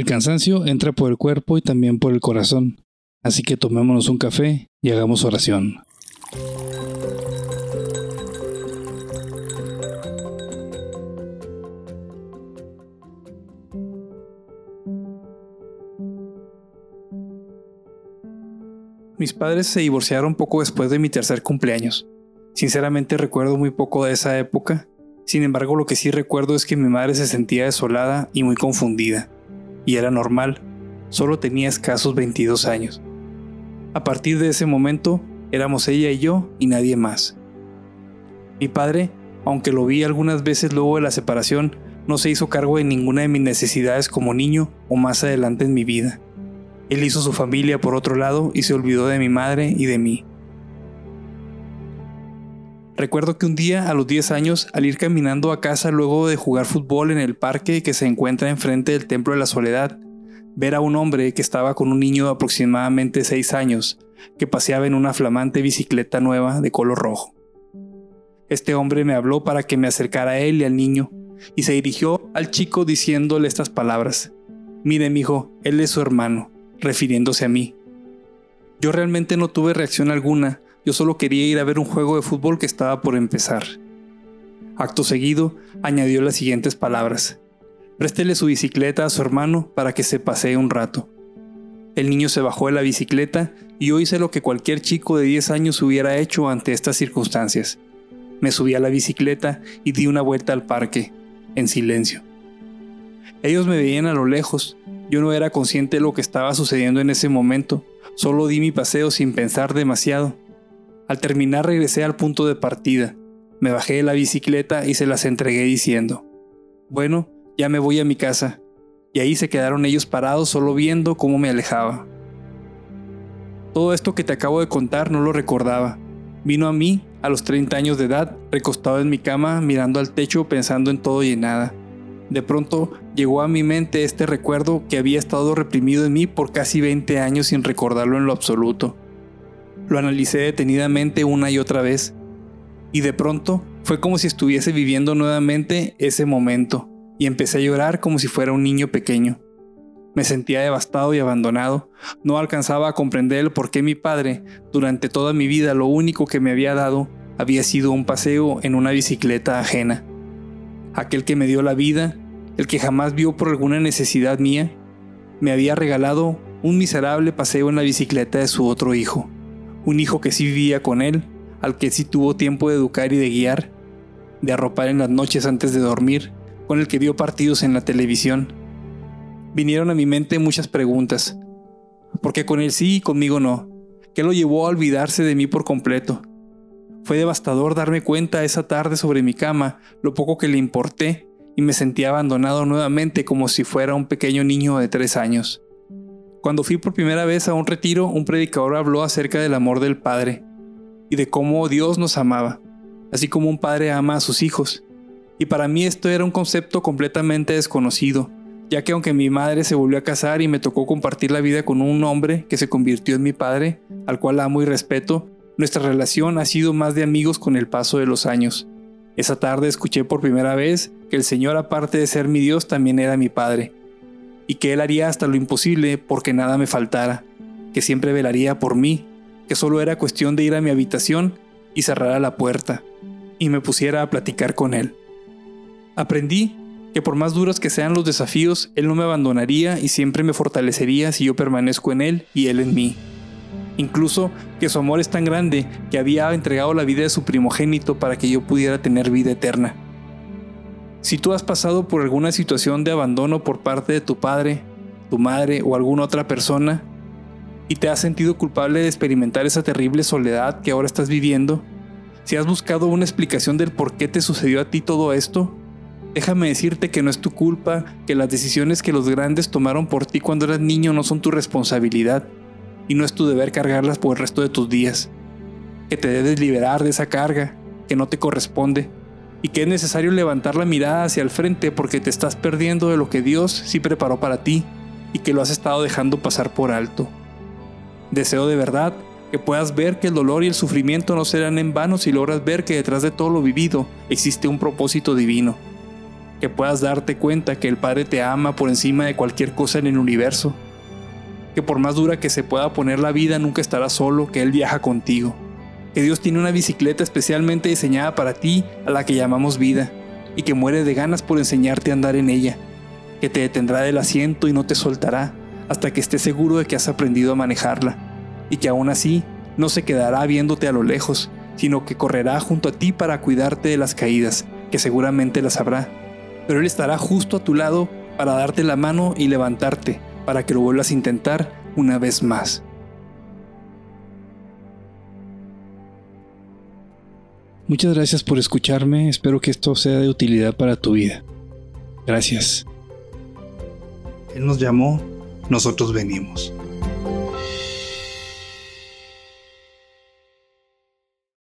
El cansancio entra por el cuerpo y también por el corazón, así que tomémonos un café y hagamos oración. Mis padres se divorciaron poco después de mi tercer cumpleaños. Sinceramente recuerdo muy poco de esa época, sin embargo lo que sí recuerdo es que mi madre se sentía desolada y muy confundida, y era normal, solo tenía escasos 22 años. A partir de ese momento éramos ella y yo y nadie más. Mi padre, aunque lo vi algunas veces luego de la separación, no se hizo cargo de ninguna de mis necesidades como niño o más adelante en mi vida. Él hizo su familia por otro lado y se olvidó de mi madre y de mí. Recuerdo que un día, a los 10 años, al ir caminando a casa luego de jugar fútbol en el parque que se encuentra enfrente del Templo de la Soledad, ver a un hombre que estaba con un niño de aproximadamente 6 años, que paseaba en una flamante bicicleta nueva de color rojo. Este hombre me habló para que me acercara a él y al niño, y se dirigió al chico diciéndole estas palabras. Mire, mijo, él es su hermano refiriéndose a mí. Yo realmente no tuve reacción alguna, yo solo quería ir a ver un juego de fútbol que estaba por empezar. Acto seguido, añadió las siguientes palabras. Préstele su bicicleta a su hermano para que se pasee un rato. El niño se bajó de la bicicleta y yo hice lo que cualquier chico de 10 años hubiera hecho ante estas circunstancias. Me subí a la bicicleta y di una vuelta al parque, en silencio. Ellos me veían a lo lejos, yo no era consciente de lo que estaba sucediendo en ese momento, solo di mi paseo sin pensar demasiado. Al terminar regresé al punto de partida, me bajé de la bicicleta y se las entregué diciendo, bueno, ya me voy a mi casa, y ahí se quedaron ellos parados solo viendo cómo me alejaba. Todo esto que te acabo de contar no lo recordaba. Vino a mí, a los 30 años de edad, recostado en mi cama, mirando al techo, pensando en todo y en nada. De pronto llegó a mi mente este recuerdo que había estado reprimido en mí por casi 20 años sin recordarlo en lo absoluto. Lo analicé detenidamente una y otra vez, y de pronto fue como si estuviese viviendo nuevamente ese momento, y empecé a llorar como si fuera un niño pequeño. Me sentía devastado y abandonado, no alcanzaba a comprender por qué mi padre, durante toda mi vida lo único que me había dado, había sido un paseo en una bicicleta ajena. Aquel que me dio la vida, el que jamás vio por alguna necesidad mía, me había regalado un miserable paseo en la bicicleta de su otro hijo, un hijo que sí vivía con él, al que sí tuvo tiempo de educar y de guiar, de arropar en las noches antes de dormir, con el que vio partidos en la televisión. Vinieron a mi mente muchas preguntas. ¿Por qué con él sí y conmigo no? ¿Qué lo llevó a olvidarse de mí por completo? Fue devastador darme cuenta esa tarde sobre mi cama lo poco que le importé y me sentía abandonado nuevamente como si fuera un pequeño niño de tres años. Cuando fui por primera vez a un retiro, un predicador habló acerca del amor del Padre y de cómo Dios nos amaba, así como un padre ama a sus hijos. Y para mí esto era un concepto completamente desconocido, ya que aunque mi madre se volvió a casar y me tocó compartir la vida con un hombre que se convirtió en mi padre, al cual amo y respeto, nuestra relación ha sido más de amigos con el paso de los años. Esa tarde escuché por primera vez que el Señor aparte de ser mi Dios también era mi Padre, y que Él haría hasta lo imposible porque nada me faltara, que siempre velaría por mí, que solo era cuestión de ir a mi habitación y cerrar la puerta, y me pusiera a platicar con Él. Aprendí que por más duros que sean los desafíos, Él no me abandonaría y siempre me fortalecería si yo permanezco en Él y Él en mí incluso que su amor es tan grande que había entregado la vida de su primogénito para que yo pudiera tener vida eterna. Si tú has pasado por alguna situación de abandono por parte de tu padre, tu madre o alguna otra persona, y te has sentido culpable de experimentar esa terrible soledad que ahora estás viviendo, si has buscado una explicación del por qué te sucedió a ti todo esto, déjame decirte que no es tu culpa, que las decisiones que los grandes tomaron por ti cuando eras niño no son tu responsabilidad y no es tu deber cargarlas por el resto de tus días. Que te debes liberar de esa carga que no te corresponde y que es necesario levantar la mirada hacia el frente porque te estás perdiendo de lo que Dios sí preparó para ti y que lo has estado dejando pasar por alto. Deseo de verdad que puedas ver que el dolor y el sufrimiento no serán en vano si logras ver que detrás de todo lo vivido existe un propósito divino. que puedas darte cuenta que el Padre te ama por encima de cualquier cosa en el universo, que por más dura que se pueda poner la vida nunca estarás solo, que Él viaja contigo, que Dios tiene una bicicleta especialmente diseñada para ti a la que llamamos vida, y que muere de ganas por enseñarte a andar en ella, que te detendrá del asiento y no te soltará hasta que estés seguro de que has aprendido a manejarla, y que aún así no se quedará viéndote a lo lejos, sino que correrá junto a ti para cuidarte de las caídas, que seguramente las habrá. Pero Él estará justo a tu lado para darte la mano y levantarte, para que lo vuelvas a intentar una vez más. Muchas gracias por escucharme, espero que esto sea de utilidad para tu vida. Gracias. Él nos llamó, nosotros venimos.